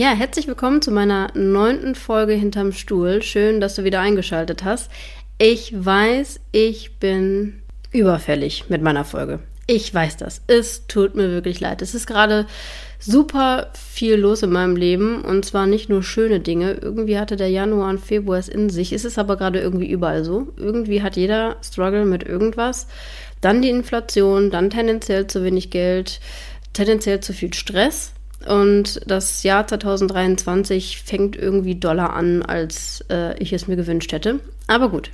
Ja, herzlich willkommen zu meiner neunten Folge hinterm Stuhl. Schön, dass du wieder eingeschaltet hast. Ich weiß, ich bin überfällig mit meiner Folge. Ich weiß das. Es tut mir wirklich leid. Es ist gerade super viel los in meinem Leben und zwar nicht nur schöne Dinge. Irgendwie hatte der Januar und Februar es in sich. Es ist aber gerade irgendwie überall so. Irgendwie hat jeder Struggle mit irgendwas. Dann die Inflation, dann tendenziell zu wenig Geld, tendenziell zu viel Stress und das Jahr 2023 fängt irgendwie doller an, als äh, ich es mir gewünscht hätte. Aber gut,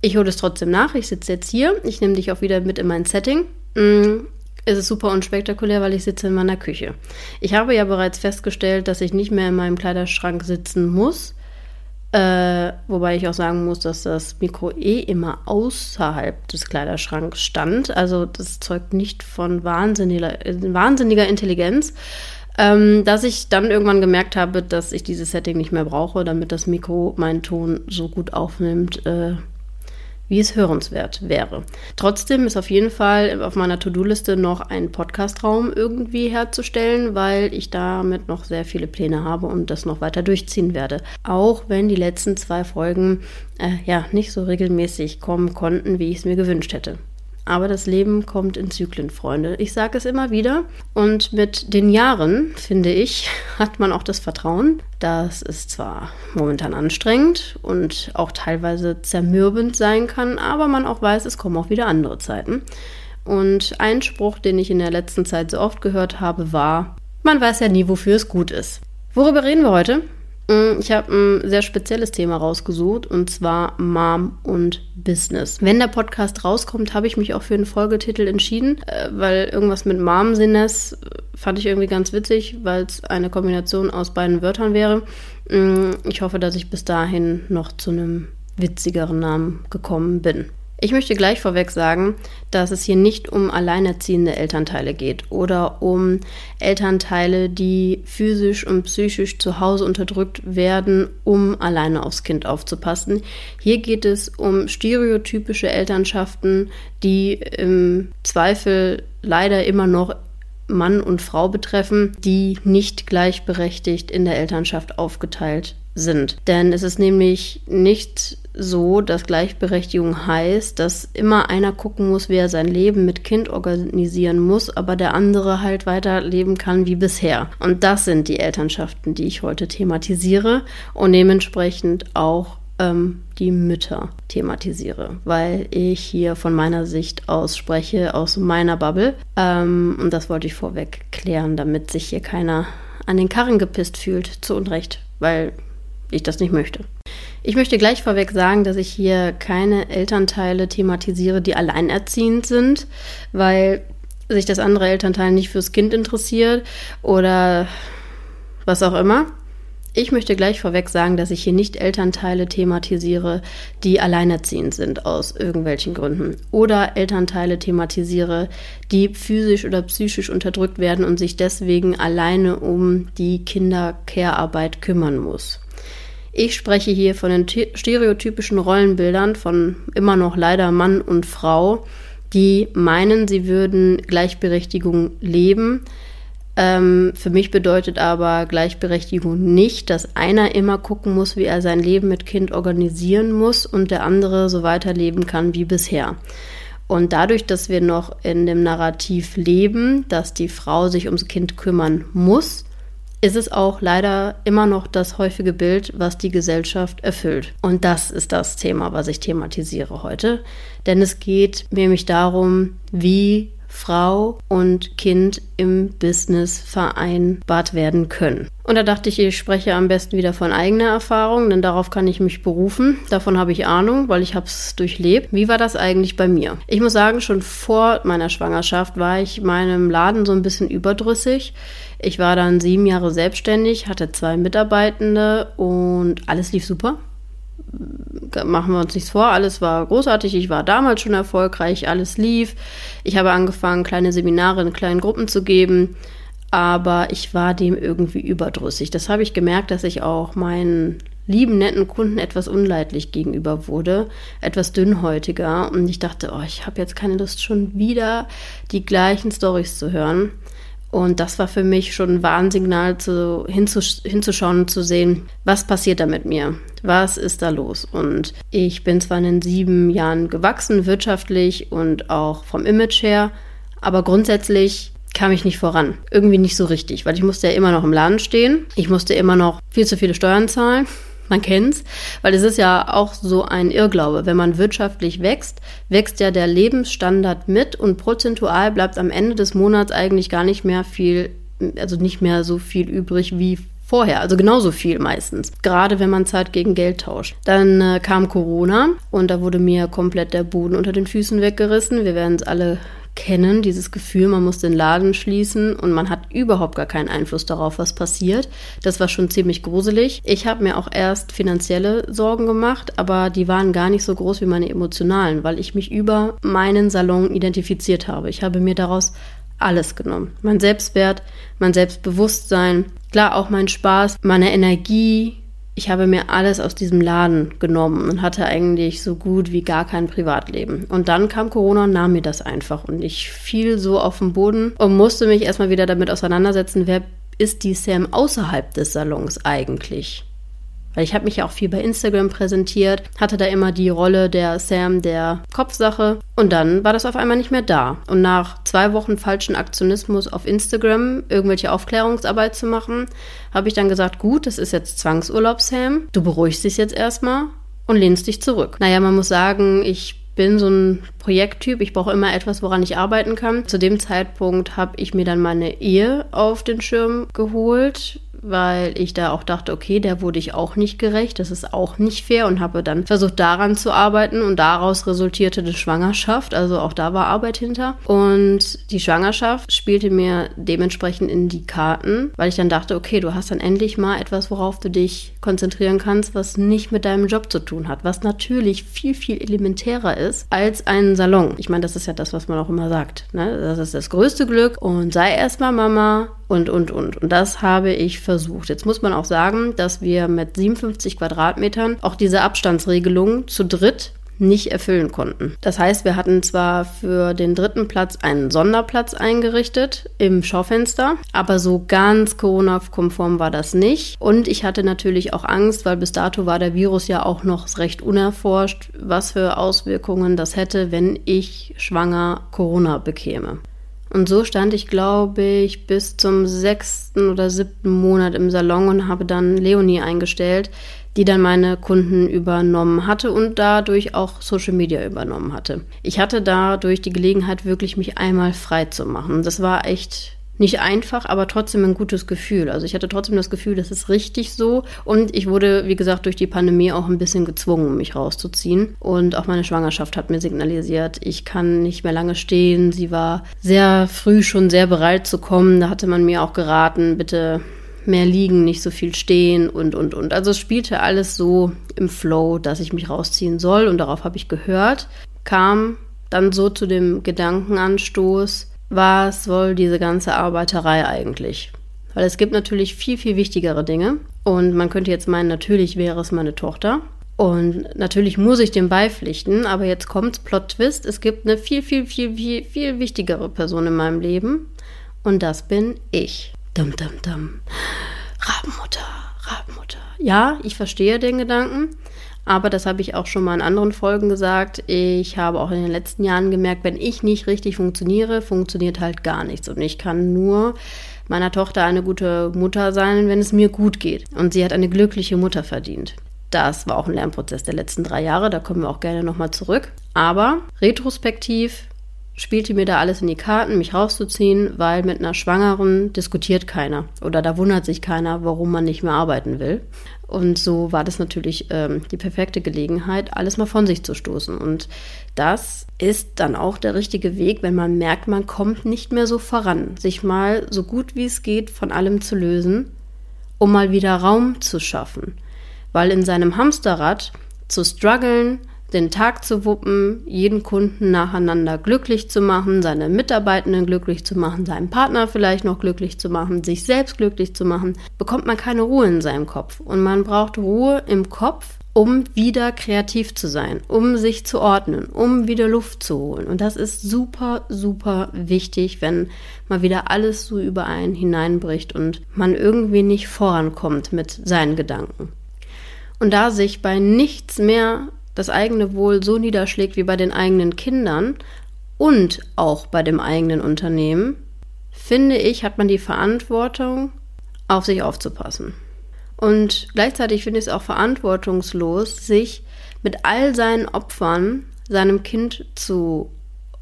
ich hole es trotzdem nach. Ich sitze jetzt hier. Ich nehme dich auch wieder mit in mein Setting. Mm, es ist super unspektakulär, weil ich sitze in meiner Küche. Ich habe ja bereits festgestellt, dass ich nicht mehr in meinem Kleiderschrank sitzen muss. Äh, wobei ich auch sagen muss, dass das Mikro eh immer außerhalb des Kleiderschranks stand. Also das zeugt nicht von wahnsinniger, wahnsinniger Intelligenz ähm, dass ich dann irgendwann gemerkt habe, dass ich dieses Setting nicht mehr brauche, damit das Mikro meinen Ton so gut aufnimmt, äh, wie es hörenswert wäre. Trotzdem ist auf jeden Fall auf meiner To-Do-Liste noch ein Podcastraum irgendwie herzustellen, weil ich damit noch sehr viele Pläne habe und das noch weiter durchziehen werde. Auch wenn die letzten zwei Folgen äh, ja nicht so regelmäßig kommen konnten, wie ich es mir gewünscht hätte. Aber das Leben kommt in Zyklen, Freunde. Ich sage es immer wieder. Und mit den Jahren, finde ich, hat man auch das Vertrauen. Das ist zwar momentan anstrengend und auch teilweise zermürbend sein kann, aber man auch weiß, es kommen auch wieder andere Zeiten. Und ein Spruch, den ich in der letzten Zeit so oft gehört habe, war, man weiß ja nie, wofür es gut ist. Worüber reden wir heute? Mm, ich habe ein sehr spezielles Thema rausgesucht und zwar Mom und Business. Wenn der Podcast rauskommt, habe ich mich auch für einen Folgetitel entschieden, äh, weil irgendwas mit Mom-Sinnes äh, fand ich irgendwie ganz witzig, weil es eine Kombination aus beiden Wörtern wäre. Mm, ich hoffe, dass ich bis dahin noch zu einem witzigeren Namen gekommen bin. Ich möchte gleich vorweg sagen, dass es hier nicht um alleinerziehende Elternteile geht oder um Elternteile, die physisch und psychisch zu Hause unterdrückt werden, um alleine aufs Kind aufzupassen. Hier geht es um stereotypische Elternschaften, die im Zweifel leider immer noch Mann und Frau betreffen, die nicht gleichberechtigt in der Elternschaft aufgeteilt sind. Denn es ist nämlich nicht so, dass Gleichberechtigung heißt, dass immer einer gucken muss, wie er sein Leben mit Kind organisieren muss, aber der andere halt weiterleben kann wie bisher. Und das sind die Elternschaften, die ich heute thematisiere und dementsprechend auch ähm, die Mütter thematisiere, weil ich hier von meiner Sicht aus spreche, aus meiner Bubble. Ähm, und das wollte ich vorweg klären, damit sich hier keiner an den Karren gepisst fühlt, zu Unrecht, weil ich das nicht möchte. Ich möchte gleich vorweg sagen, dass ich hier keine Elternteile thematisiere, die alleinerziehend sind, weil sich das andere Elternteil nicht fürs Kind interessiert oder was auch immer. Ich möchte gleich vorweg sagen, dass ich hier nicht Elternteile thematisiere, die alleinerziehend sind aus irgendwelchen Gründen. Oder Elternteile thematisiere, die physisch oder psychisch unterdrückt werden und sich deswegen alleine um die Kinder-Care-Arbeit kümmern muss. Ich spreche hier von den stereotypischen Rollenbildern von immer noch leider Mann und Frau, die meinen, sie würden Gleichberechtigung leben. Ähm, für mich bedeutet aber Gleichberechtigung nicht, dass einer immer gucken muss, wie er sein Leben mit Kind organisieren muss und der andere so weiterleben kann wie bisher. Und dadurch, dass wir noch in dem Narrativ leben, dass die Frau sich ums Kind kümmern muss, ist es auch leider immer noch das häufige Bild, was die Gesellschaft erfüllt. Und das ist das Thema, was ich thematisiere heute. Denn es geht nämlich darum, wie Frau und Kind im Business vereinbart werden können. Und da dachte ich, ich spreche am besten wieder von eigener Erfahrung, denn darauf kann ich mich berufen. Davon habe ich Ahnung, weil ich habe es durchlebt. Wie war das eigentlich bei mir? Ich muss sagen, schon vor meiner Schwangerschaft war ich meinem Laden so ein bisschen überdrüssig. Ich war dann sieben Jahre selbstständig, hatte zwei Mitarbeitende und alles lief super. Machen wir uns nichts vor, alles war großartig, ich war damals schon erfolgreich, alles lief. Ich habe angefangen, kleine Seminare in kleinen Gruppen zu geben, aber ich war dem irgendwie überdrüssig. Das habe ich gemerkt, dass ich auch meinen lieben, netten Kunden etwas unleidlich gegenüber wurde, etwas dünnhäutiger und ich dachte, oh, ich habe jetzt keine Lust, schon wieder die gleichen Stories zu hören. Und das war für mich schon ein Warnsignal, zu, hinzusch hinzuschauen und zu sehen, was passiert da mit mir? Was ist da los? Und ich bin zwar in den sieben Jahren gewachsen, wirtschaftlich und auch vom Image her, aber grundsätzlich kam ich nicht voran. Irgendwie nicht so richtig, weil ich musste ja immer noch im Laden stehen. Ich musste immer noch viel zu viele Steuern zahlen man kennt's, weil es ist ja auch so ein Irrglaube. Wenn man wirtschaftlich wächst, wächst ja der Lebensstandard mit und prozentual bleibt am Ende des Monats eigentlich gar nicht mehr viel, also nicht mehr so viel übrig wie vorher, also genauso viel meistens. Gerade wenn man Zeit gegen Geld tauscht. Dann äh, kam Corona und da wurde mir komplett der Boden unter den Füßen weggerissen. Wir werden es alle kennen, dieses Gefühl, man muss den Laden schließen und man hat überhaupt gar keinen Einfluss darauf, was passiert. Das war schon ziemlich gruselig. Ich habe mir auch erst finanzielle Sorgen gemacht, aber die waren gar nicht so groß wie meine emotionalen, weil ich mich über meinen Salon identifiziert habe. Ich habe mir daraus alles genommen. Mein Selbstwert, mein Selbstbewusstsein, klar auch mein Spaß, meine Energie, ich habe mir alles aus diesem Laden genommen und hatte eigentlich so gut wie gar kein Privatleben. Und dann kam Corona und nahm mir das einfach. Und ich fiel so auf den Boden und musste mich erstmal wieder damit auseinandersetzen, wer ist die Sam außerhalb des Salons eigentlich? Weil ich habe mich ja auch viel bei Instagram präsentiert, hatte da immer die Rolle der Sam der Kopfsache und dann war das auf einmal nicht mehr da. Und nach zwei Wochen falschen Aktionismus auf Instagram, irgendwelche Aufklärungsarbeit zu machen, habe ich dann gesagt, gut, das ist jetzt Zwangsurlaub, Sam. Du beruhigst dich jetzt erstmal und lehnst dich zurück. Naja, man muss sagen, ich bin so ein Projekttyp. Ich brauche immer etwas, woran ich arbeiten kann. Zu dem Zeitpunkt habe ich mir dann meine Ehe auf den Schirm geholt weil ich da auch dachte, okay, der wurde ich auch nicht gerecht, das ist auch nicht fair und habe dann versucht daran zu arbeiten und daraus resultierte eine Schwangerschaft, also auch da war Arbeit hinter und die Schwangerschaft spielte mir dementsprechend in die Karten, weil ich dann dachte, okay, du hast dann endlich mal etwas, worauf du dich konzentrieren kannst, was nicht mit deinem Job zu tun hat, was natürlich viel, viel elementärer ist als ein Salon. Ich meine, das ist ja das, was man auch immer sagt, ne? das ist das größte Glück und sei erstmal Mama, und, und, und. Und das habe ich versucht. Jetzt muss man auch sagen, dass wir mit 57 Quadratmetern auch diese Abstandsregelung zu dritt nicht erfüllen konnten. Das heißt, wir hatten zwar für den dritten Platz einen Sonderplatz eingerichtet im Schaufenster, aber so ganz Corona-konform war das nicht. Und ich hatte natürlich auch Angst, weil bis dato war der Virus ja auch noch recht unerforscht, was für Auswirkungen das hätte, wenn ich schwanger Corona bekäme. Und so stand ich, glaube ich, bis zum sechsten oder siebten Monat im Salon und habe dann Leonie eingestellt, die dann meine Kunden übernommen hatte und dadurch auch Social Media übernommen hatte. Ich hatte dadurch die Gelegenheit, wirklich mich einmal frei zu machen. Das war echt nicht einfach, aber trotzdem ein gutes Gefühl. Also ich hatte trotzdem das Gefühl, das ist richtig so. Und ich wurde, wie gesagt, durch die Pandemie auch ein bisschen gezwungen, mich rauszuziehen. Und auch meine Schwangerschaft hat mir signalisiert, ich kann nicht mehr lange stehen. Sie war sehr früh schon sehr bereit zu kommen. Da hatte man mir auch geraten, bitte mehr liegen, nicht so viel stehen und, und, und. Also es spielte alles so im Flow, dass ich mich rausziehen soll und darauf habe ich gehört. Kam dann so zu dem Gedankenanstoß, was soll diese ganze Arbeiterei eigentlich? Weil es gibt natürlich viel, viel wichtigere Dinge. Und man könnte jetzt meinen, natürlich wäre es meine Tochter. Und natürlich muss ich dem beipflichten, aber jetzt kommt Plot Twist. Es gibt eine viel, viel, viel, viel, viel wichtigere Person in meinem Leben. Und das bin ich. Dum, dum, dum. Rabenmutter, Rabenmutter. Ja, ich verstehe den Gedanken. Aber das habe ich auch schon mal in anderen Folgen gesagt. Ich habe auch in den letzten Jahren gemerkt, wenn ich nicht richtig funktioniere, funktioniert halt gar nichts. Und ich kann nur meiner Tochter eine gute Mutter sein, wenn es mir gut geht. Und sie hat eine glückliche Mutter verdient. Das war auch ein Lernprozess der letzten drei Jahre, da kommen wir auch gerne nochmal zurück. Aber retrospektiv spielte mir da alles in die Karten, mich rauszuziehen, weil mit einer Schwangeren diskutiert keiner oder da wundert sich keiner, warum man nicht mehr arbeiten will. Und so war das natürlich ähm, die perfekte Gelegenheit, alles mal von sich zu stoßen. Und das ist dann auch der richtige Weg, wenn man merkt, man kommt nicht mehr so voran, sich mal so gut wie es geht von allem zu lösen, um mal wieder Raum zu schaffen. Weil in seinem Hamsterrad zu strugglen, den Tag zu wuppen, jeden Kunden nacheinander glücklich zu machen, seine Mitarbeitenden glücklich zu machen, seinen Partner vielleicht noch glücklich zu machen, sich selbst glücklich zu machen, bekommt man keine Ruhe in seinem Kopf. Und man braucht Ruhe im Kopf, um wieder kreativ zu sein, um sich zu ordnen, um wieder Luft zu holen. Und das ist super, super wichtig, wenn mal wieder alles so über einen hineinbricht und man irgendwie nicht vorankommt mit seinen Gedanken. Und da sich bei nichts mehr das eigene Wohl so niederschlägt wie bei den eigenen Kindern und auch bei dem eigenen Unternehmen, finde ich, hat man die Verantwortung, auf sich aufzupassen. Und gleichzeitig finde ich es auch verantwortungslos, sich mit all seinen Opfern seinem Kind zu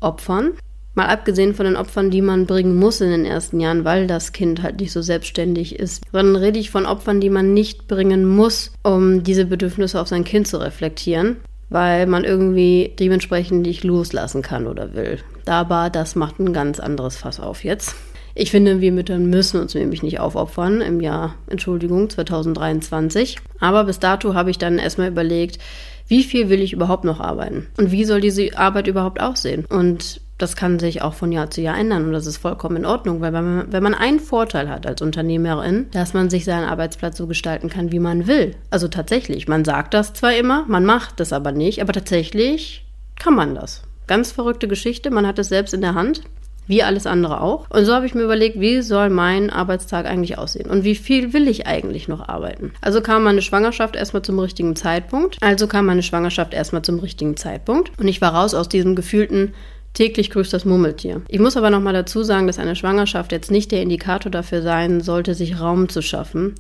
opfern. Mal abgesehen von den Opfern, die man bringen muss in den ersten Jahren, weil das Kind halt nicht so selbstständig ist. Sondern rede ich von Opfern, die man nicht bringen muss, um diese Bedürfnisse auf sein Kind zu reflektieren weil man irgendwie dementsprechend nicht loslassen kann oder will. Aber das macht ein ganz anderes Fass auf jetzt. Ich finde, wir Mütter müssen uns nämlich nicht aufopfern im Jahr, Entschuldigung, 2023. Aber bis dato habe ich dann erstmal überlegt, wie viel will ich überhaupt noch arbeiten? Und wie soll diese Arbeit überhaupt aussehen? Und das kann sich auch von Jahr zu Jahr ändern und das ist vollkommen in Ordnung, weil wenn man, wenn man einen Vorteil hat als Unternehmerin, dass man sich seinen Arbeitsplatz so gestalten kann, wie man will. Also tatsächlich, man sagt das zwar immer, man macht das aber nicht, aber tatsächlich kann man das. Ganz verrückte Geschichte, man hat es selbst in der Hand wie alles andere auch. Und so habe ich mir überlegt, wie soll mein Arbeitstag eigentlich aussehen und wie viel will ich eigentlich noch arbeiten. Also kam meine Schwangerschaft erstmal zum richtigen Zeitpunkt. Also kam meine Schwangerschaft erstmal zum richtigen Zeitpunkt und ich war raus aus diesem gefühlten täglich grüßt das Murmeltier. Ich muss aber nochmal dazu sagen, dass eine Schwangerschaft jetzt nicht der Indikator dafür sein sollte, sich Raum zu schaffen.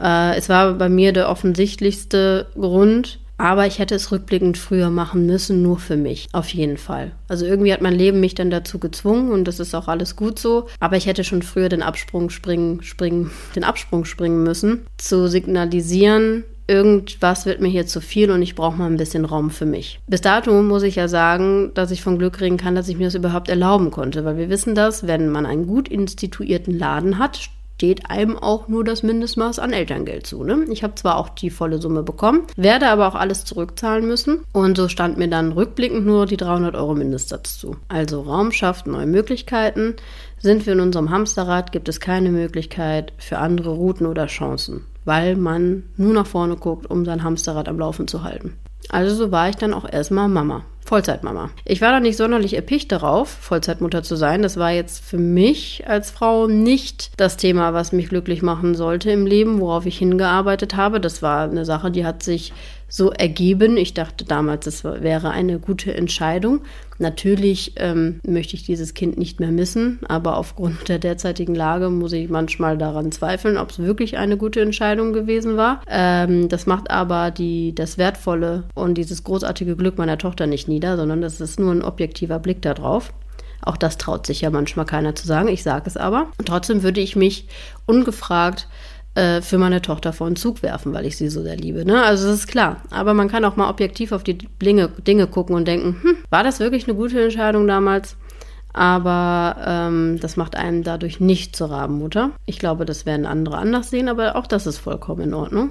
Äh, es war bei mir der offensichtlichste Grund, aber ich hätte es rückblickend früher machen müssen, nur für mich. Auf jeden Fall. Also irgendwie hat mein Leben mich dann dazu gezwungen und das ist auch alles gut so. Aber ich hätte schon früher den Absprung springen, springen, den Absprung springen müssen, zu signalisieren, irgendwas wird mir hier zu viel und ich brauche mal ein bisschen Raum für mich. Bis dato muss ich ja sagen, dass ich von Glück reden kann, dass ich mir das überhaupt erlauben konnte, weil wir wissen das, wenn man einen gut instituierten Laden hat, steht einem auch nur das Mindestmaß an Elterngeld zu. Ne? Ich habe zwar auch die volle Summe bekommen, werde aber auch alles zurückzahlen müssen und so stand mir dann rückblickend nur die 300 Euro Mindestsatz zu. Also Raum schafft neue Möglichkeiten. Sind wir in unserem Hamsterrad, gibt es keine Möglichkeit für andere Routen oder Chancen, weil man nur nach vorne guckt, um sein Hamsterrad am Laufen zu halten. Also so war ich dann auch erstmal Mama. Vollzeitmama. Ich war da nicht sonderlich erpicht darauf, Vollzeitmutter zu sein. Das war jetzt für mich als Frau nicht das Thema, was mich glücklich machen sollte im Leben, worauf ich hingearbeitet habe. Das war eine Sache, die hat sich so ergeben. Ich dachte damals, es wäre eine gute Entscheidung. Natürlich ähm, möchte ich dieses Kind nicht mehr missen, aber aufgrund der derzeitigen Lage muss ich manchmal daran zweifeln, ob es wirklich eine gute Entscheidung gewesen war. Ähm, das macht aber die, das Wertvolle und dieses großartige Glück meiner Tochter nicht nieder, sondern das ist nur ein objektiver Blick darauf. Auch das traut sich ja manchmal keiner zu sagen, ich sage es aber. Und trotzdem würde ich mich ungefragt äh, für meine Tochter vor den Zug werfen, weil ich sie so sehr liebe. Ne? Also das ist klar. Aber man kann auch mal objektiv auf die Dinge, Dinge gucken und denken, hm, war das wirklich eine gute Entscheidung damals? Aber ähm, das macht einen dadurch nicht zur Rabenmutter. Ich glaube, das werden andere anders sehen, aber auch das ist vollkommen in Ordnung.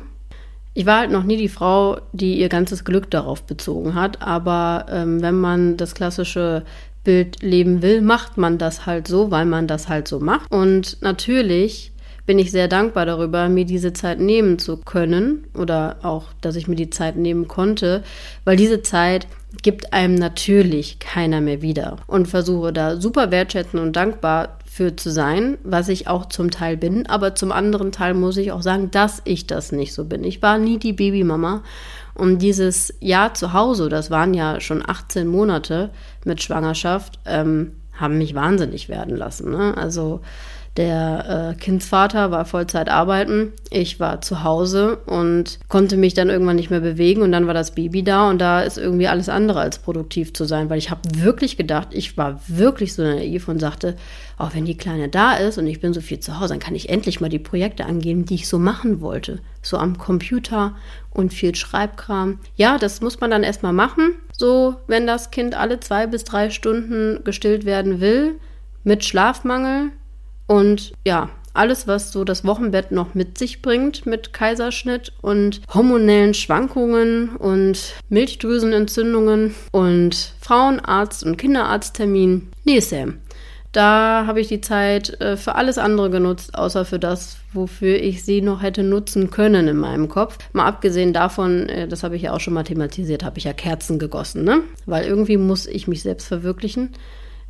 Ich war halt noch nie die Frau, die ihr ganzes Glück darauf bezogen hat, aber ähm, wenn man das klassische Bild leben will, macht man das halt so, weil man das halt so macht. Und natürlich bin ich sehr dankbar darüber, mir diese Zeit nehmen zu können oder auch, dass ich mir die Zeit nehmen konnte, weil diese Zeit gibt einem natürlich keiner mehr wieder und versuche da super wertschätzend und dankbar für zu sein, was ich auch zum Teil bin, aber zum anderen Teil muss ich auch sagen, dass ich das nicht so bin. Ich war nie die Babymama und dieses Jahr zu Hause, das waren ja schon 18 Monate mit Schwangerschaft, ähm, haben mich wahnsinnig werden lassen. Ne? Also der äh, Kindsvater war Vollzeit arbeiten. Ich war zu Hause und konnte mich dann irgendwann nicht mehr bewegen und dann war das Baby da und da ist irgendwie alles andere als produktiv zu sein, weil ich habe wirklich gedacht, ich war wirklich so naiv und sagte, auch wenn die Kleine da ist und ich bin so viel zu Hause, dann kann ich endlich mal die Projekte angehen, die ich so machen wollte. So am Computer und viel Schreibkram. Ja, das muss man dann erstmal machen. So, wenn das Kind alle zwei bis drei Stunden gestillt werden will, mit Schlafmangel, und ja, alles, was so das Wochenbett noch mit sich bringt, mit Kaiserschnitt und hormonellen Schwankungen und Milchdrüsenentzündungen und Frauenarzt- und Kinderarzttermin. Nee, Sam. Da habe ich die Zeit äh, für alles andere genutzt, außer für das, wofür ich sie noch hätte nutzen können in meinem Kopf. Mal abgesehen davon, äh, das habe ich ja auch schon mal thematisiert, habe ich ja Kerzen gegossen, ne? Weil irgendwie muss ich mich selbst verwirklichen.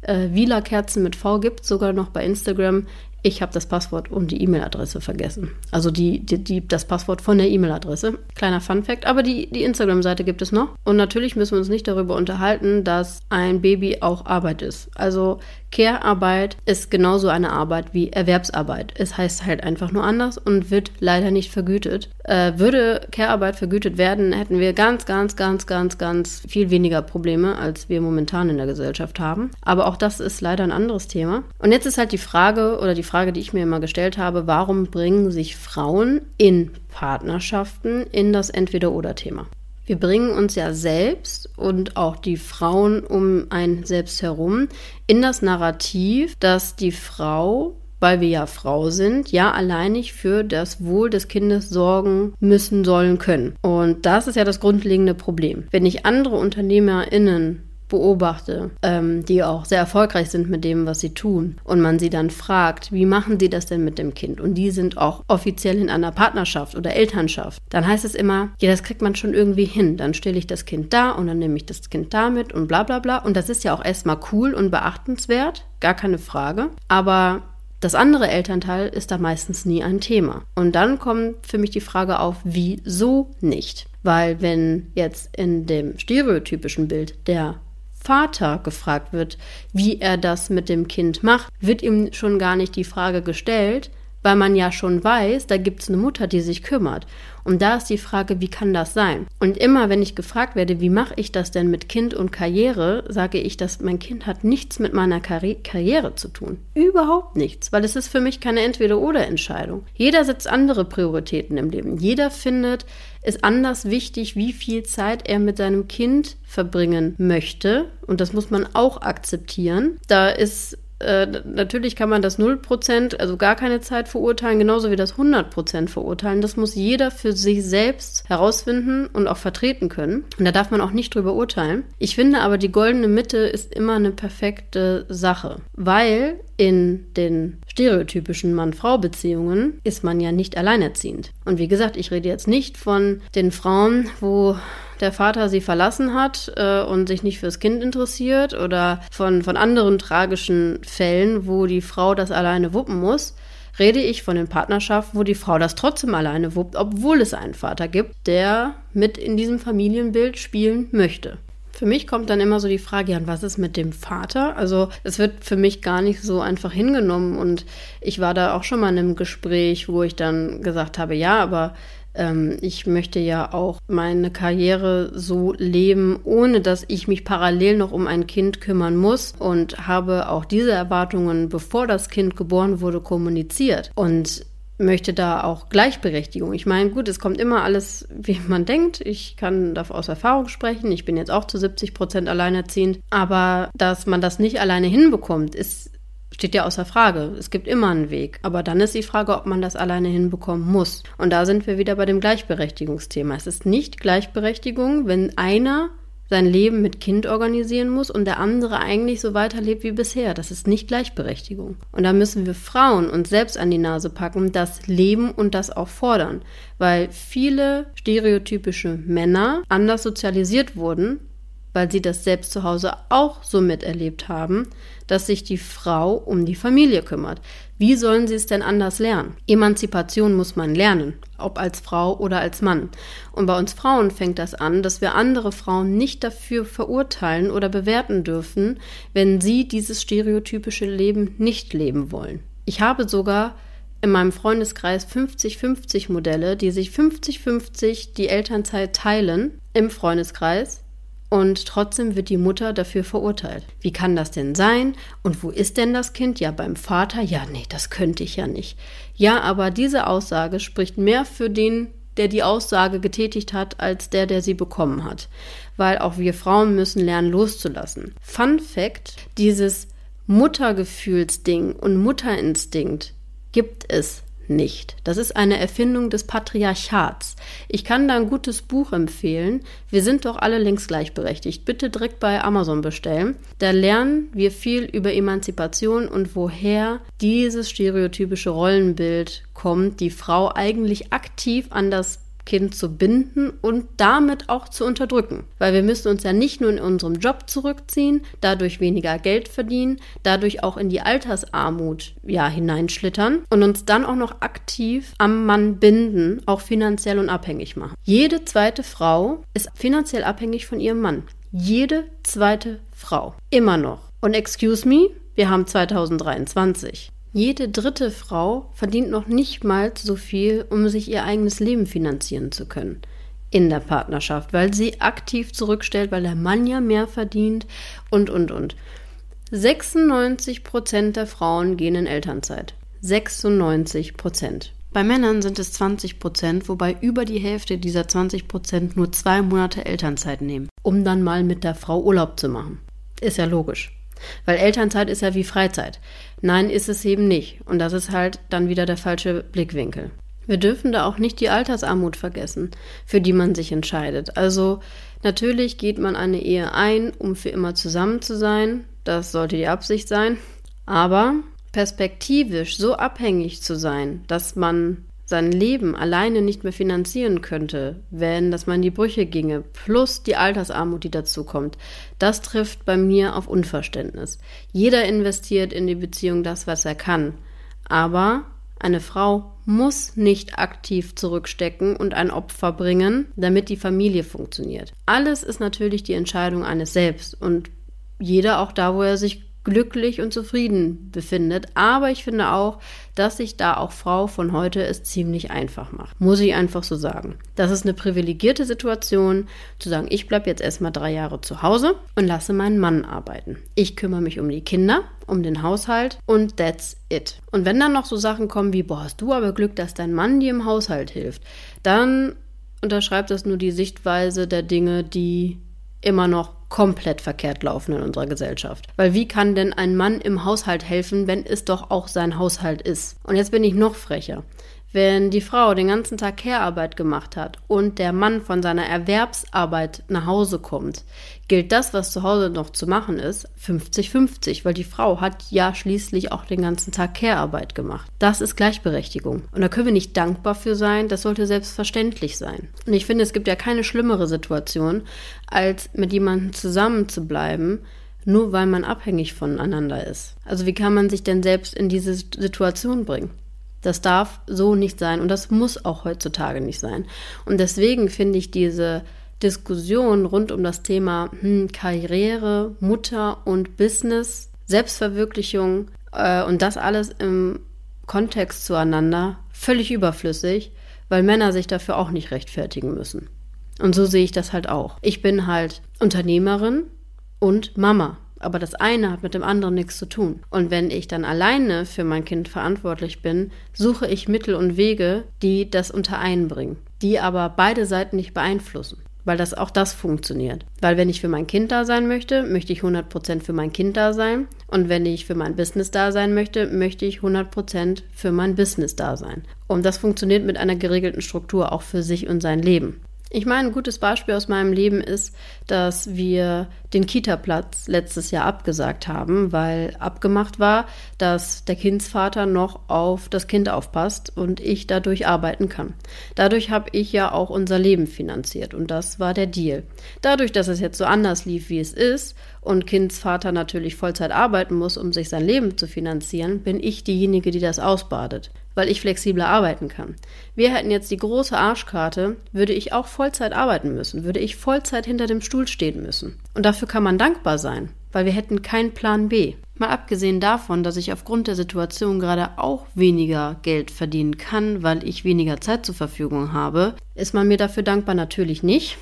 Äh, Wieler Kerzen mit V gibt sogar noch bei Instagram. Ich habe das Passwort und die E-Mail-Adresse vergessen. Also die, die, die, das Passwort von der E-Mail-Adresse. Kleiner Fun-Fact. Aber die, die Instagram-Seite gibt es noch. Und natürlich müssen wir uns nicht darüber unterhalten, dass ein Baby auch Arbeit ist. Also Care-Arbeit ist genauso eine Arbeit wie Erwerbsarbeit. Es heißt halt einfach nur anders und wird leider nicht vergütet. Äh, würde Care-Arbeit vergütet werden, hätten wir ganz, ganz, ganz, ganz, ganz viel weniger Probleme, als wir momentan in der Gesellschaft haben. Aber auch das ist leider ein anderes Thema. Und jetzt ist halt die Frage oder die Frage, die ich mir immer gestellt habe, warum bringen sich Frauen in Partnerschaften in das Entweder-Oder-Thema? Wir bringen uns ja selbst und auch die Frauen um einen selbst herum in das Narrativ, dass die Frau weil wir ja Frau sind, ja alleinig für das Wohl des Kindes sorgen müssen, sollen, können. Und das ist ja das grundlegende Problem. Wenn ich andere UnternehmerInnen beobachte, ähm, die auch sehr erfolgreich sind mit dem, was sie tun, und man sie dann fragt, wie machen sie das denn mit dem Kind? Und die sind auch offiziell in einer Partnerschaft oder Elternschaft, dann heißt es immer, ja, das kriegt man schon irgendwie hin. Dann stelle ich das Kind da und dann nehme ich das Kind damit und bla bla bla. Und das ist ja auch erstmal cool und beachtenswert, gar keine Frage. Aber das andere Elternteil ist da meistens nie ein Thema. Und dann kommt für mich die Frage auf, wieso nicht? Weil wenn jetzt in dem stereotypischen Bild der Vater gefragt wird, wie er das mit dem Kind macht, wird ihm schon gar nicht die Frage gestellt, weil man ja schon weiß, da gibt es eine Mutter, die sich kümmert. Und da ist die Frage, wie kann das sein? Und immer, wenn ich gefragt werde, wie mache ich das denn mit Kind und Karriere, sage ich, dass mein Kind hat nichts mit meiner Karri Karriere zu tun. Überhaupt nichts, weil es ist für mich keine Entweder-oder-Entscheidung. Jeder setzt andere Prioritäten im Leben. Jeder findet es anders wichtig, wie viel Zeit er mit seinem Kind verbringen möchte. Und das muss man auch akzeptieren. Da ist äh, natürlich kann man das 0%, also gar keine Zeit verurteilen, genauso wie das 100% verurteilen. Das muss jeder für sich selbst herausfinden und auch vertreten können. Und da darf man auch nicht drüber urteilen. Ich finde aber, die goldene Mitte ist immer eine perfekte Sache, weil in den stereotypischen Mann-Frau-Beziehungen ist man ja nicht alleinerziehend. Und wie gesagt, ich rede jetzt nicht von den Frauen, wo der Vater sie verlassen hat äh, und sich nicht fürs Kind interessiert oder von, von anderen tragischen Fällen, wo die Frau das alleine wuppen muss, rede ich von den Partnerschaften, wo die Frau das trotzdem alleine wuppt, obwohl es einen Vater gibt, der mit in diesem Familienbild spielen möchte. Für mich kommt dann immer so die Frage, ja, was ist mit dem Vater? Also es wird für mich gar nicht so einfach hingenommen und ich war da auch schon mal in einem Gespräch, wo ich dann gesagt habe, ja, aber ähm, ich möchte ja auch meine Karriere so leben, ohne dass ich mich parallel noch um ein Kind kümmern muss und habe auch diese Erwartungen, bevor das Kind geboren wurde, kommuniziert. Und möchte da auch Gleichberechtigung. Ich meine, gut, es kommt immer alles, wie man denkt. Ich kann da aus Erfahrung sprechen. Ich bin jetzt auch zu 70 Prozent alleinerziehend. Aber dass man das nicht alleine hinbekommt, ist steht ja außer Frage. Es gibt immer einen Weg. Aber dann ist die Frage, ob man das alleine hinbekommen muss. Und da sind wir wieder bei dem Gleichberechtigungsthema. Es ist nicht Gleichberechtigung, wenn einer sein Leben mit Kind organisieren muss und der andere eigentlich so weiterlebt wie bisher. Das ist nicht Gleichberechtigung. Und da müssen wir Frauen uns selbst an die Nase packen, das leben und das auch fordern. Weil viele stereotypische Männer anders sozialisiert wurden, weil sie das selbst zu Hause auch so miterlebt haben, dass sich die Frau um die Familie kümmert. Wie sollen sie es denn anders lernen? Emanzipation muss man lernen, ob als Frau oder als Mann. Und bei uns Frauen fängt das an, dass wir andere Frauen nicht dafür verurteilen oder bewerten dürfen, wenn sie dieses stereotypische Leben nicht leben wollen. Ich habe sogar in meinem Freundeskreis 50-50 Modelle, die sich 50-50 die Elternzeit teilen im Freundeskreis und trotzdem wird die Mutter dafür verurteilt. Wie kann das denn sein? Und wo ist denn das Kind? Ja, beim Vater? Ja, nee, das könnte ich ja nicht. Ja, aber diese Aussage spricht mehr für den, der die Aussage getätigt hat, als der, der sie bekommen hat. Weil auch wir Frauen müssen lernen, loszulassen. Fun Fact: dieses Muttergefühlsding und Mutterinstinkt gibt es nicht. Das ist eine Erfindung des Patriarchats. Ich kann da ein gutes Buch empfehlen. Wir sind doch alle links gleichberechtigt. Bitte direkt bei Amazon bestellen. Da lernen wir viel über Emanzipation und woher dieses stereotypische Rollenbild kommt, die Frau eigentlich aktiv an das Kind zu binden und damit auch zu unterdrücken. Weil wir müssen uns ja nicht nur in unserem Job zurückziehen, dadurch weniger Geld verdienen, dadurch auch in die Altersarmut ja hineinschlittern und uns dann auch noch aktiv am Mann binden, auch finanziell und abhängig machen. Jede zweite Frau ist finanziell abhängig von ihrem Mann. Jede zweite Frau. Immer noch. Und excuse me, wir haben 2023. Jede dritte Frau verdient noch nicht mal so viel, um sich ihr eigenes Leben finanzieren zu können in der Partnerschaft, weil sie aktiv zurückstellt, weil der Mann ja mehr verdient und, und, und. 96 Prozent der Frauen gehen in Elternzeit. 96 Prozent. Bei Männern sind es 20 Prozent, wobei über die Hälfte dieser 20 Prozent nur zwei Monate Elternzeit nehmen, um dann mal mit der Frau Urlaub zu machen. Ist ja logisch. Weil Elternzeit ist ja wie Freizeit. Nein, ist es eben nicht. Und das ist halt dann wieder der falsche Blickwinkel. Wir dürfen da auch nicht die Altersarmut vergessen, für die man sich entscheidet. Also natürlich geht man eine Ehe ein, um für immer zusammen zu sein. Das sollte die Absicht sein. Aber perspektivisch so abhängig zu sein, dass man sein Leben alleine nicht mehr finanzieren könnte, wenn das mal in die Brüche ginge, plus die Altersarmut, die dazu kommt, das trifft bei mir auf Unverständnis. Jeder investiert in die Beziehung das, was er kann. Aber eine Frau muss nicht aktiv zurückstecken und ein Opfer bringen, damit die Familie funktioniert. Alles ist natürlich die Entscheidung eines selbst und jeder auch da, wo er sich glücklich und zufrieden befindet. Aber ich finde auch, dass sich da auch Frau von heute es ziemlich einfach macht. Muss ich einfach so sagen. Das ist eine privilegierte Situation, zu sagen, ich bleibe jetzt erstmal drei Jahre zu Hause und lasse meinen Mann arbeiten. Ich kümmere mich um die Kinder, um den Haushalt und that's it. Und wenn dann noch so Sachen kommen wie, boah, hast du aber Glück, dass dein Mann dir im Haushalt hilft, dann unterschreibt das nur die Sichtweise der Dinge, die immer noch komplett verkehrt laufen in unserer Gesellschaft. Weil wie kann denn ein Mann im Haushalt helfen, wenn es doch auch sein Haushalt ist? Und jetzt bin ich noch frecher. Wenn die Frau den ganzen Tag Care-Arbeit gemacht hat und der Mann von seiner Erwerbsarbeit nach Hause kommt, gilt das, was zu Hause noch zu machen ist, 50-50, weil die Frau hat ja schließlich auch den ganzen Tag Care-Arbeit gemacht. Das ist Gleichberechtigung. Und da können wir nicht dankbar für sein, das sollte selbstverständlich sein. Und ich finde, es gibt ja keine schlimmere Situation, als mit jemandem zusammen zu bleiben, nur weil man abhängig voneinander ist. Also wie kann man sich denn selbst in diese Situation bringen? Das darf so nicht sein und das muss auch heutzutage nicht sein. Und deswegen finde ich diese Diskussion rund um das Thema hm, Karriere, Mutter und Business, Selbstverwirklichung äh, und das alles im Kontext zueinander völlig überflüssig, weil Männer sich dafür auch nicht rechtfertigen müssen. Und so sehe ich das halt auch. Ich bin halt Unternehmerin und Mama aber das eine hat mit dem anderen nichts zu tun. Und wenn ich dann alleine für mein Kind verantwortlich bin, suche ich Mittel und Wege, die das unter einen bringen, die aber beide Seiten nicht beeinflussen. Weil das auch das funktioniert. Weil wenn ich für mein Kind da sein möchte, möchte ich 100% für mein Kind da sein. Und wenn ich für mein Business da sein möchte, möchte ich 100% für mein Business da sein. Und das funktioniert mit einer geregelten Struktur auch für sich und sein Leben. Ich meine, ein gutes Beispiel aus meinem Leben ist, dass wir den Kita-Platz letztes Jahr abgesagt haben, weil abgemacht war, dass der Kindsvater noch auf das Kind aufpasst und ich dadurch arbeiten kann. Dadurch habe ich ja auch unser Leben finanziert und das war der Deal. Dadurch, dass es jetzt so anders lief, wie es ist und Kindsvater natürlich Vollzeit arbeiten muss, um sich sein Leben zu finanzieren, bin ich diejenige, die das ausbadet weil ich flexibler arbeiten kann. Wir hätten jetzt die große Arschkarte, würde ich auch Vollzeit arbeiten müssen, würde ich Vollzeit hinter dem Stuhl stehen müssen. Und dafür kann man dankbar sein, weil wir hätten keinen Plan B. Mal abgesehen davon, dass ich aufgrund der Situation gerade auch weniger Geld verdienen kann, weil ich weniger Zeit zur Verfügung habe, ist man mir dafür dankbar natürlich nicht.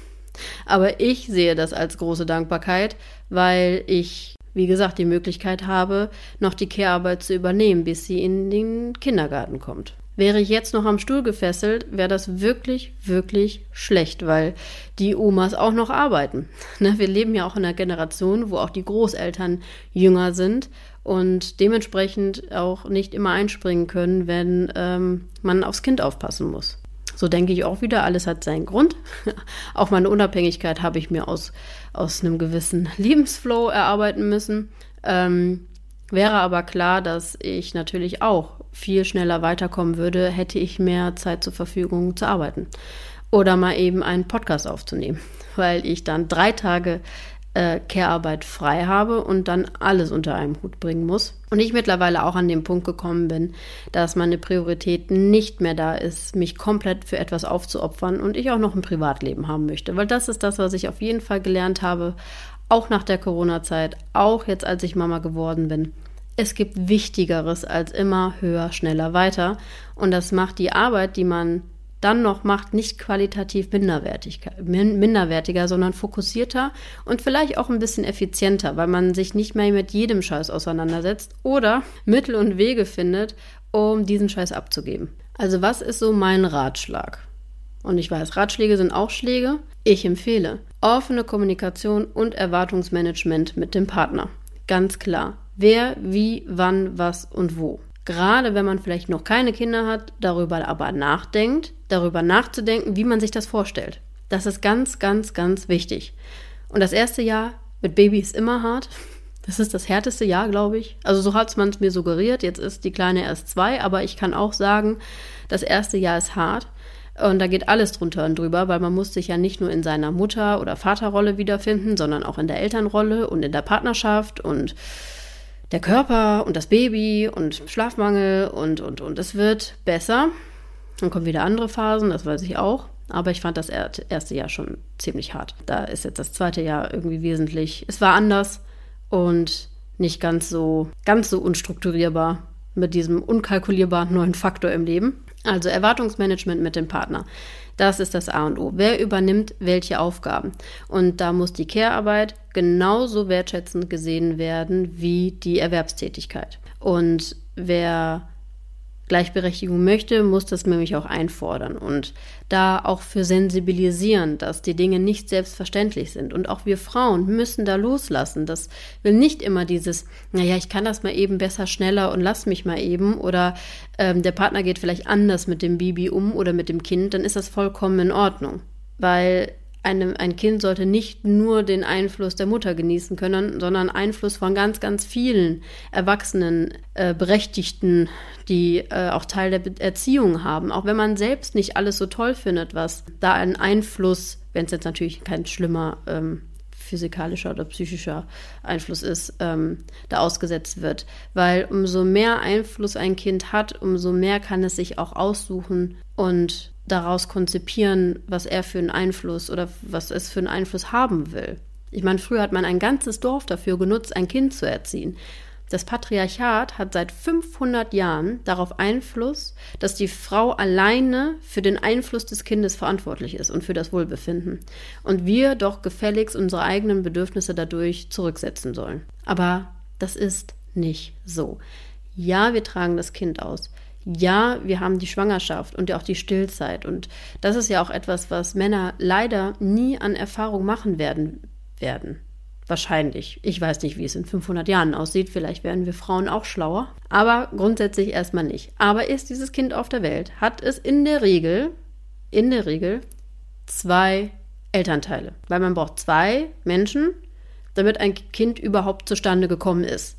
Aber ich sehe das als große Dankbarkeit, weil ich wie gesagt, die Möglichkeit habe, noch die Kehrarbeit zu übernehmen, bis sie in den Kindergarten kommt. Wäre ich jetzt noch am Stuhl gefesselt, wäre das wirklich, wirklich schlecht, weil die Omas auch noch arbeiten. Ne, wir leben ja auch in einer Generation, wo auch die Großeltern jünger sind und dementsprechend auch nicht immer einspringen können, wenn ähm, man aufs Kind aufpassen muss. So denke ich auch wieder, alles hat seinen Grund. auch meine Unabhängigkeit habe ich mir aus, aus einem gewissen Lebensflow erarbeiten müssen. Ähm, wäre aber klar, dass ich natürlich auch viel schneller weiterkommen würde, hätte ich mehr Zeit zur Verfügung zu arbeiten. Oder mal eben einen Podcast aufzunehmen, weil ich dann drei Tage äh, Care-Arbeit frei habe und dann alles unter einem Hut bringen muss. Und ich mittlerweile auch an den Punkt gekommen bin, dass meine Priorität nicht mehr da ist, mich komplett für etwas aufzuopfern und ich auch noch ein Privatleben haben möchte. Weil das ist das, was ich auf jeden Fall gelernt habe, auch nach der Corona-Zeit, auch jetzt, als ich Mama geworden bin. Es gibt Wichtigeres als immer höher, schneller, weiter. Und das macht die Arbeit, die man dann noch macht, nicht qualitativ minderwertiger, sondern fokussierter und vielleicht auch ein bisschen effizienter, weil man sich nicht mehr mit jedem Scheiß auseinandersetzt oder Mittel und Wege findet, um diesen Scheiß abzugeben. Also was ist so mein Ratschlag? Und ich weiß, Ratschläge sind auch Schläge. Ich empfehle offene Kommunikation und Erwartungsmanagement mit dem Partner. Ganz klar. Wer, wie, wann, was und wo gerade wenn man vielleicht noch keine Kinder hat, darüber aber nachdenkt, darüber nachzudenken, wie man sich das vorstellt. Das ist ganz, ganz, ganz wichtig. Und das erste Jahr mit Baby ist immer hart. Das ist das härteste Jahr, glaube ich. Also so hat man es mir suggeriert. Jetzt ist die Kleine erst zwei, aber ich kann auch sagen, das erste Jahr ist hart. Und da geht alles drunter und drüber, weil man muss sich ja nicht nur in seiner Mutter- oder Vaterrolle wiederfinden, sondern auch in der Elternrolle und in der Partnerschaft und der Körper und das Baby und Schlafmangel und, und, und. Es wird besser. Dann kommen wieder andere Phasen, das weiß ich auch. Aber ich fand das erste Jahr schon ziemlich hart. Da ist jetzt das zweite Jahr irgendwie wesentlich. Es war anders und nicht ganz so, ganz so unstrukturierbar mit diesem unkalkulierbaren neuen Faktor im Leben. Also Erwartungsmanagement mit dem Partner. Das ist das A und O. Wer übernimmt welche Aufgaben? Und da muss die Care-Arbeit genauso wertschätzend gesehen werden wie die Erwerbstätigkeit. Und wer Gleichberechtigung möchte, muss das nämlich auch einfordern und da auch für sensibilisieren, dass die Dinge nicht selbstverständlich sind. Und auch wir Frauen müssen da loslassen. Das will nicht immer dieses, naja, ich kann das mal eben besser, schneller und lass mich mal eben oder ähm, der Partner geht vielleicht anders mit dem Baby um oder mit dem Kind, dann ist das vollkommen in Ordnung. Weil eine, ein Kind sollte nicht nur den Einfluss der Mutter genießen können, sondern Einfluss von ganz, ganz vielen erwachsenen äh, Berechtigten, die äh, auch Teil der Be Erziehung haben. Auch wenn man selbst nicht alles so toll findet, was da ein Einfluss, wenn es jetzt natürlich kein schlimmer ähm, physikalischer oder psychischer Einfluss ist, ähm, da ausgesetzt wird. Weil umso mehr Einfluss ein Kind hat, umso mehr kann es sich auch aussuchen und daraus konzipieren, was er für einen Einfluss oder was es für einen Einfluss haben will. Ich meine, früher hat man ein ganzes Dorf dafür genutzt, ein Kind zu erziehen. Das Patriarchat hat seit 500 Jahren darauf Einfluss, dass die Frau alleine für den Einfluss des Kindes verantwortlich ist und für das Wohlbefinden. Und wir doch gefälligst unsere eigenen Bedürfnisse dadurch zurücksetzen sollen. Aber das ist nicht so. Ja, wir tragen das Kind aus ja, wir haben die Schwangerschaft und auch die Stillzeit. Und das ist ja auch etwas, was Männer leider nie an Erfahrung machen werden. werden. Wahrscheinlich. Ich weiß nicht, wie es in 500 Jahren aussieht. Vielleicht werden wir Frauen auch schlauer. Aber grundsätzlich erstmal nicht. Aber ist dieses Kind auf der Welt, hat es in der Regel, in der Regel zwei Elternteile. Weil man braucht zwei Menschen, damit ein Kind überhaupt zustande gekommen ist.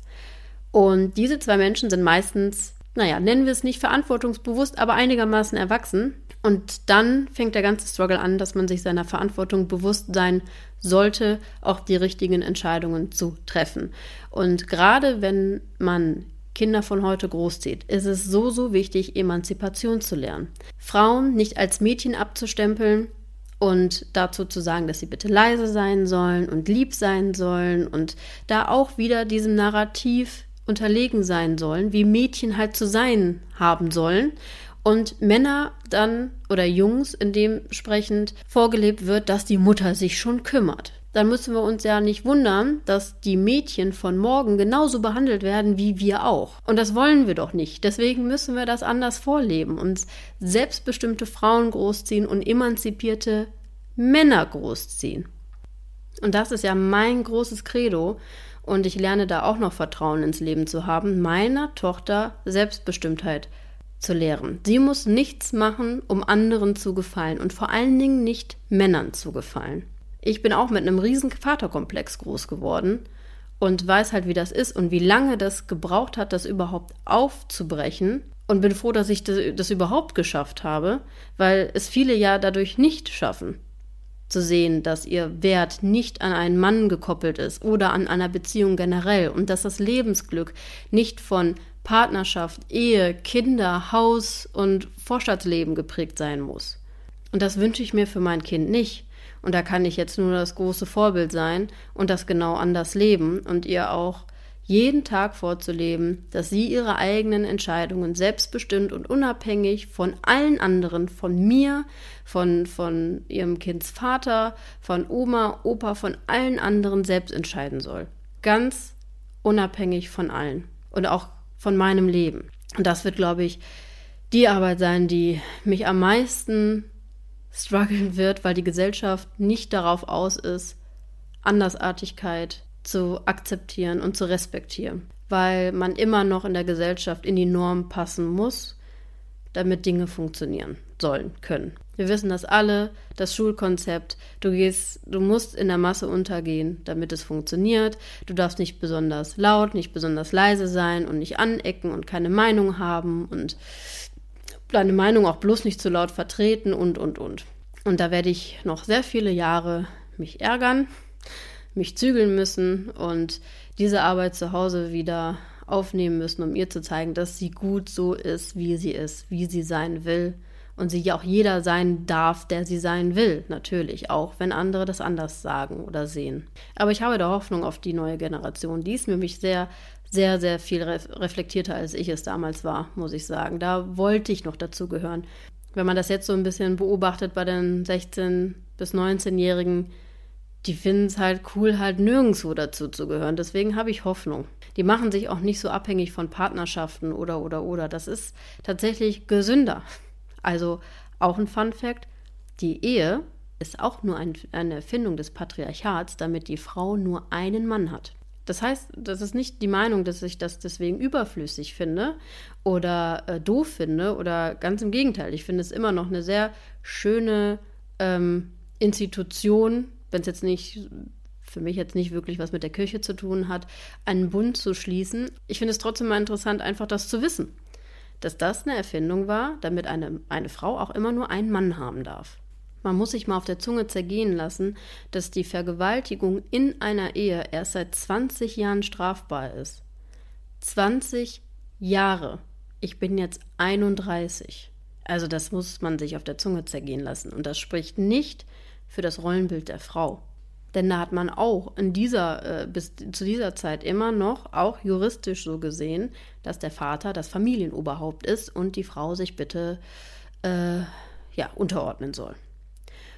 Und diese zwei Menschen sind meistens naja, nennen wir es nicht verantwortungsbewusst, aber einigermaßen erwachsen. Und dann fängt der ganze Struggle an, dass man sich seiner Verantwortung bewusst sein sollte, auch die richtigen Entscheidungen zu treffen. Und gerade wenn man Kinder von heute großzieht, ist es so, so wichtig, Emanzipation zu lernen. Frauen nicht als Mädchen abzustempeln und dazu zu sagen, dass sie bitte leise sein sollen und lieb sein sollen und da auch wieder diesem Narrativ unterlegen sein sollen, wie Mädchen halt zu sein haben sollen. Und Männer dann oder Jungs in dementsprechend vorgelebt wird, dass die Mutter sich schon kümmert. Dann müssen wir uns ja nicht wundern, dass die Mädchen von morgen genauso behandelt werden wie wir auch. Und das wollen wir doch nicht. Deswegen müssen wir das anders vorleben, uns selbstbestimmte Frauen großziehen und emanzipierte Männer großziehen. Und das ist ja mein großes Credo Und ich lerne da auch noch Vertrauen ins Leben zu haben, meiner Tochter Selbstbestimmtheit zu lehren. Sie muss nichts machen, um anderen zu gefallen und vor allen Dingen nicht Männern zu gefallen. Ich bin auch mit einem riesen Vaterkomplex groß geworden und weiß halt, wie das ist und wie lange das gebraucht hat, das überhaupt aufzubrechen. Und bin froh, dass ich das, das überhaupt geschafft habe, weil es viele ja dadurch nicht schaffen zu sehen, dass ihr Wert nicht an einen Mann gekoppelt ist oder an einer Beziehung generell und dass das Lebensglück nicht von Partnerschaft, Ehe, Kinder, Haus und Vorstadtleben geprägt sein muss. Und das wünsche ich mir für mein Kind nicht. Und da kann ich jetzt nur das große Vorbild sein und das genau anders leben und ihr auch jeden Tag vorzuleben, dass sie ihre eigenen Entscheidungen selbstbestimmt und unabhängig von allen anderen, von mir, von, von ihrem Kinds Vater, von Oma, Opa, von allen anderen selbst entscheiden soll. Ganz unabhängig von allen und auch von meinem Leben. Und das wird, glaube ich, die Arbeit sein, die mich am meisten strugglen wird, weil die Gesellschaft nicht darauf aus ist, Andersartigkeit zu akzeptieren und zu respektieren, weil man immer noch in der Gesellschaft in die Norm passen muss, damit Dinge funktionieren sollen können. Wir wissen das alle, das Schulkonzept, du gehst, du musst in der Masse untergehen, damit es funktioniert. Du darfst nicht besonders laut, nicht besonders leise sein und nicht anecken und keine Meinung haben und deine Meinung auch bloß nicht zu laut vertreten und, und, und. Und da werde ich noch sehr viele Jahre mich ärgern, mich zügeln müssen und diese Arbeit zu Hause wieder aufnehmen müssen, um ihr zu zeigen, dass sie gut so ist, wie sie ist, wie sie sein will. Und sie ja auch jeder sein darf, der sie sein will, natürlich, auch wenn andere das anders sagen oder sehen. Aber ich habe da Hoffnung auf die neue Generation. Die ist nämlich sehr sehr, sehr viel reflektierter, als ich es damals war, muss ich sagen. Da wollte ich noch dazu gehören. Wenn man das jetzt so ein bisschen beobachtet bei den 16- bis 19-Jährigen, die finden es halt cool, halt nirgendwo dazu zu gehören. Deswegen habe ich Hoffnung. Die machen sich auch nicht so abhängig von Partnerschaften oder, oder, oder. Das ist tatsächlich gesünder. Also auch ein Fun Fact: Die Ehe ist auch nur ein, eine Erfindung des Patriarchats, damit die Frau nur einen Mann hat. Das heißt, das ist nicht die Meinung, dass ich das deswegen überflüssig finde oder äh, doof finde oder ganz im Gegenteil. Ich finde es immer noch eine sehr schöne ähm, Institution, wenn es jetzt nicht für mich jetzt nicht wirklich was mit der Kirche zu tun hat, einen Bund zu schließen. Ich finde es trotzdem mal interessant, einfach das zu wissen, dass das eine Erfindung war, damit eine, eine Frau auch immer nur einen Mann haben darf. Man muss sich mal auf der Zunge zergehen lassen, dass die Vergewaltigung in einer Ehe erst seit 20 Jahren strafbar ist. 20 Jahre. Ich bin jetzt 31. Also das muss man sich auf der Zunge zergehen lassen. Und das spricht nicht für das Rollenbild der Frau. Denn da hat man auch in dieser, äh, bis zu dieser Zeit immer noch, auch juristisch so gesehen, dass der Vater das Familienoberhaupt ist und die Frau sich bitte äh, ja, unterordnen soll.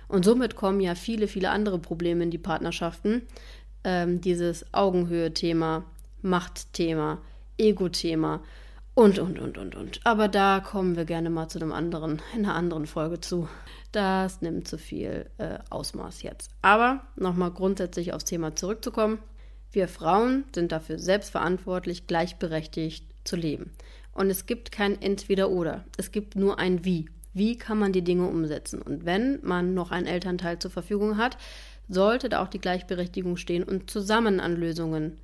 Und somit kommen ja viele, viele andere Probleme in die Partnerschaften. Ähm, dieses Augenhöhe-Thema, Machtthema, Ego-Thema und, und, und, und, und. Aber da kommen wir gerne mal zu einem anderen, in einer anderen Folge zu. Das nimmt zu viel äh, Ausmaß jetzt. Aber nochmal grundsätzlich aufs Thema zurückzukommen. Wir Frauen sind dafür selbstverantwortlich, gleichberechtigt zu leben. Und es gibt kein Entweder-Oder. Es gibt nur ein Wie. Wie kann man die Dinge umsetzen? Und wenn man noch einen Elternteil zur Verfügung hat, sollte da auch die Gleichberechtigung stehen und zusammen an Lösungen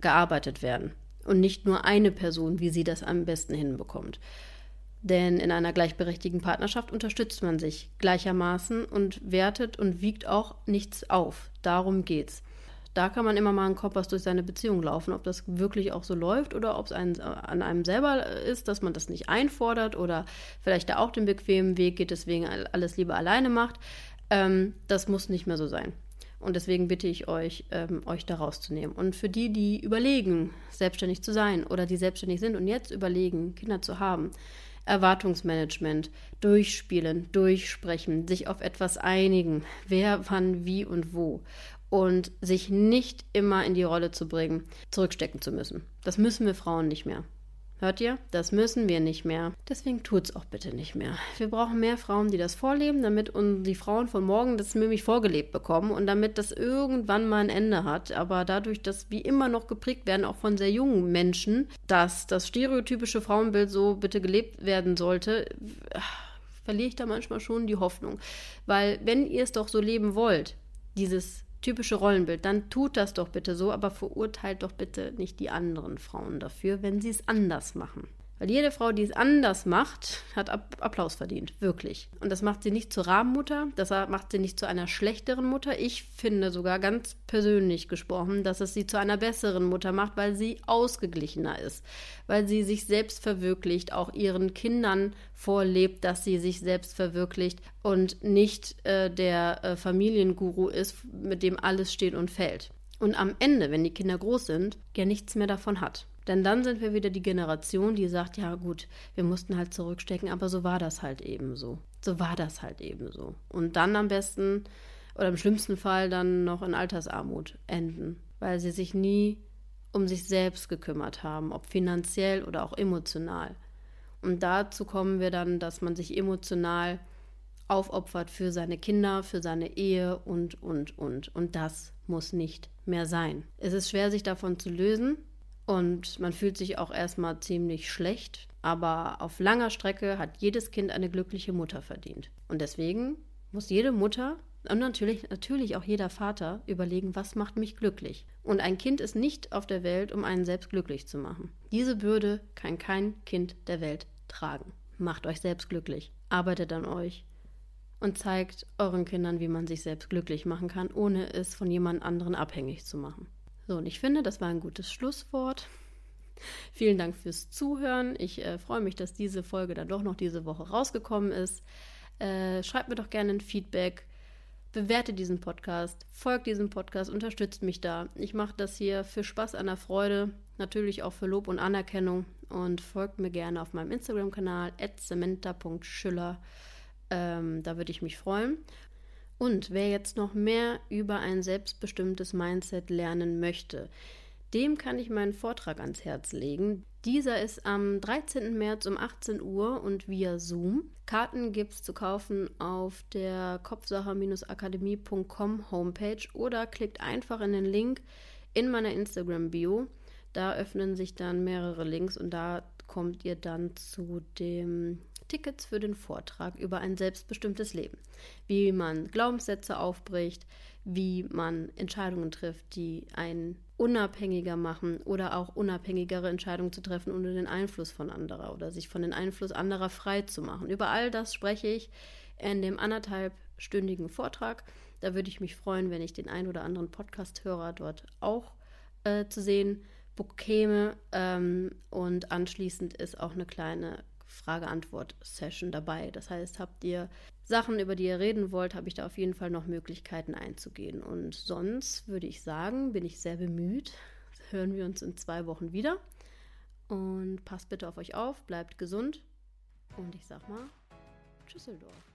gearbeitet werden. Und nicht nur eine Person, wie sie das am besten hinbekommt. Denn in einer gleichberechtigten Partnerschaft unterstützt man sich gleichermaßen und wertet und wiegt auch nichts auf. Darum geht's da kann man immer mal einen Kompass durch seine Beziehung laufen, ob das wirklich auch so läuft oder ob es an einem selber ist, dass man das nicht einfordert oder vielleicht da auch den bequemen Weg geht, deswegen alles lieber alleine macht. Ähm, das muss nicht mehr so sein. Und deswegen bitte ich euch, ähm, euch da rauszunehmen. Und für die, die überlegen, selbstständig zu sein oder die selbstständig sind und jetzt überlegen, Kinder zu haben, Erwartungsmanagement, durchspielen, durchsprechen, sich auf etwas einigen, wer, wann, wie und wo und sich nicht immer in die Rolle zu bringen, zurückstecken zu müssen. Das müssen wir Frauen nicht mehr. Hört ihr? Das müssen wir nicht mehr. Deswegen tut's auch bitte nicht mehr. Wir brauchen mehr Frauen, die das vorleben, damit die Frauen von morgen das nämlich vorgelebt bekommen und damit das irgendwann mal ein Ende hat. Aber dadurch, dass wir immer noch geprägt werden, auch von sehr jungen Menschen, dass das stereotypische Frauenbild so bitte gelebt werden sollte, verliere ich da manchmal schon die Hoffnung. Weil wenn ihr es doch so leben wollt, dieses typische Rollenbild, dann tut das doch bitte so, aber verurteilt doch bitte nicht die anderen Frauen dafür, wenn sie es anders machen. Weil jede Frau, die es anders macht, hat Applaus verdient, wirklich. Und das macht sie nicht zur Rabenmutter, das macht sie nicht zu einer schlechteren Mutter. Ich finde sogar ganz persönlich gesprochen, dass es sie zu einer besseren Mutter macht, weil sie ausgeglichener ist, weil sie sich selbst verwirklicht, auch ihren Kindern vorlebt, dass sie sich selbst verwirklicht und nicht äh, der äh, Familienguru ist, mit dem alles steht und fällt. Und am Ende, wenn die Kinder groß sind, ja nichts mehr davon hat. Denn dann sind wir wieder die Generation, die sagt, ja gut, wir mussten halt zurückstecken, aber so war das halt eben so. So war das halt eben so. Und dann am besten oder im schlimmsten Fall dann noch in Altersarmut enden, weil sie sich nie um sich selbst gekümmert haben, ob finanziell oder auch emotional. Und dazu kommen wir dann, dass man sich emotional aufopfert für seine Kinder, für seine Ehe und, und, und. Und das muss nicht mehr sein. Es ist schwer, sich davon zu lösen, und man fühlt sich auch erstmal ziemlich schlecht, aber auf langer Strecke hat jedes Kind eine glückliche Mutter verdient. Und deswegen muss jede Mutter und natürlich, natürlich auch jeder Vater überlegen, was macht mich glücklich. Und ein Kind ist nicht auf der Welt, um einen selbst glücklich zu machen. Diese Bürde kann kein Kind der Welt tragen. Macht euch selbst glücklich, arbeitet an euch und zeigt euren Kindern, wie man sich selbst glücklich machen kann, ohne es von jemand anderen abhängig zu machen. So, und ich finde, das war ein gutes Schlusswort. Vielen Dank fürs Zuhören. Ich äh, freue mich, dass diese Folge dann doch noch diese Woche rausgekommen ist. Äh, schreibt mir doch gerne ein Feedback. Bewerte diesen Podcast, folgt diesem Podcast, unterstützt mich da. Ich mache das hier für Spaß an der Freude, natürlich auch für Lob und Anerkennung und folgt mir gerne auf meinem Instagram-Kanal @cementa.schüller. Ähm, da würde ich mich freuen. Und wer jetzt noch mehr über ein selbstbestimmtes Mindset lernen möchte, dem kann ich meinen Vortrag ans Herz legen. Dieser ist am 13. März um 18 Uhr und via Zoom. Karten gibt es zu kaufen auf der kopfsacher-akademie.com Homepage oder klickt einfach in den Link in meiner Instagram-Bio. Da öffnen sich dann mehrere Links und da kommt ihr dann zu dem Tickets für den Vortrag über ein selbstbestimmtes Leben. Wie man Glaubenssätze aufbricht, wie man Entscheidungen trifft, die einen unabhängiger machen oder auch unabhängigere Entscheidungen zu treffen ohne den Einfluss von anderer oder sich von den Einfluss anderer frei zu machen. Über all das spreche ich in dem anderthalbstündigen Vortrag. Da würde ich mich freuen, wenn ich den ein oder anderen Podcast-Hörer dort auch äh, zu sehen bekäme. Ähm, und anschließend ist auch eine kleine Frage-Antwort-Session dabei. Das heißt, habt ihr Sachen, über die ihr reden wollt, habe ich da auf jeden Fall noch Möglichkeiten einzugehen. Und sonst würde ich sagen, bin ich sehr bemüht. Hören wir uns in zwei Wochen wieder. Und passt bitte auf euch auf, bleibt gesund. Und ich sag mal, Tschüsseldorf.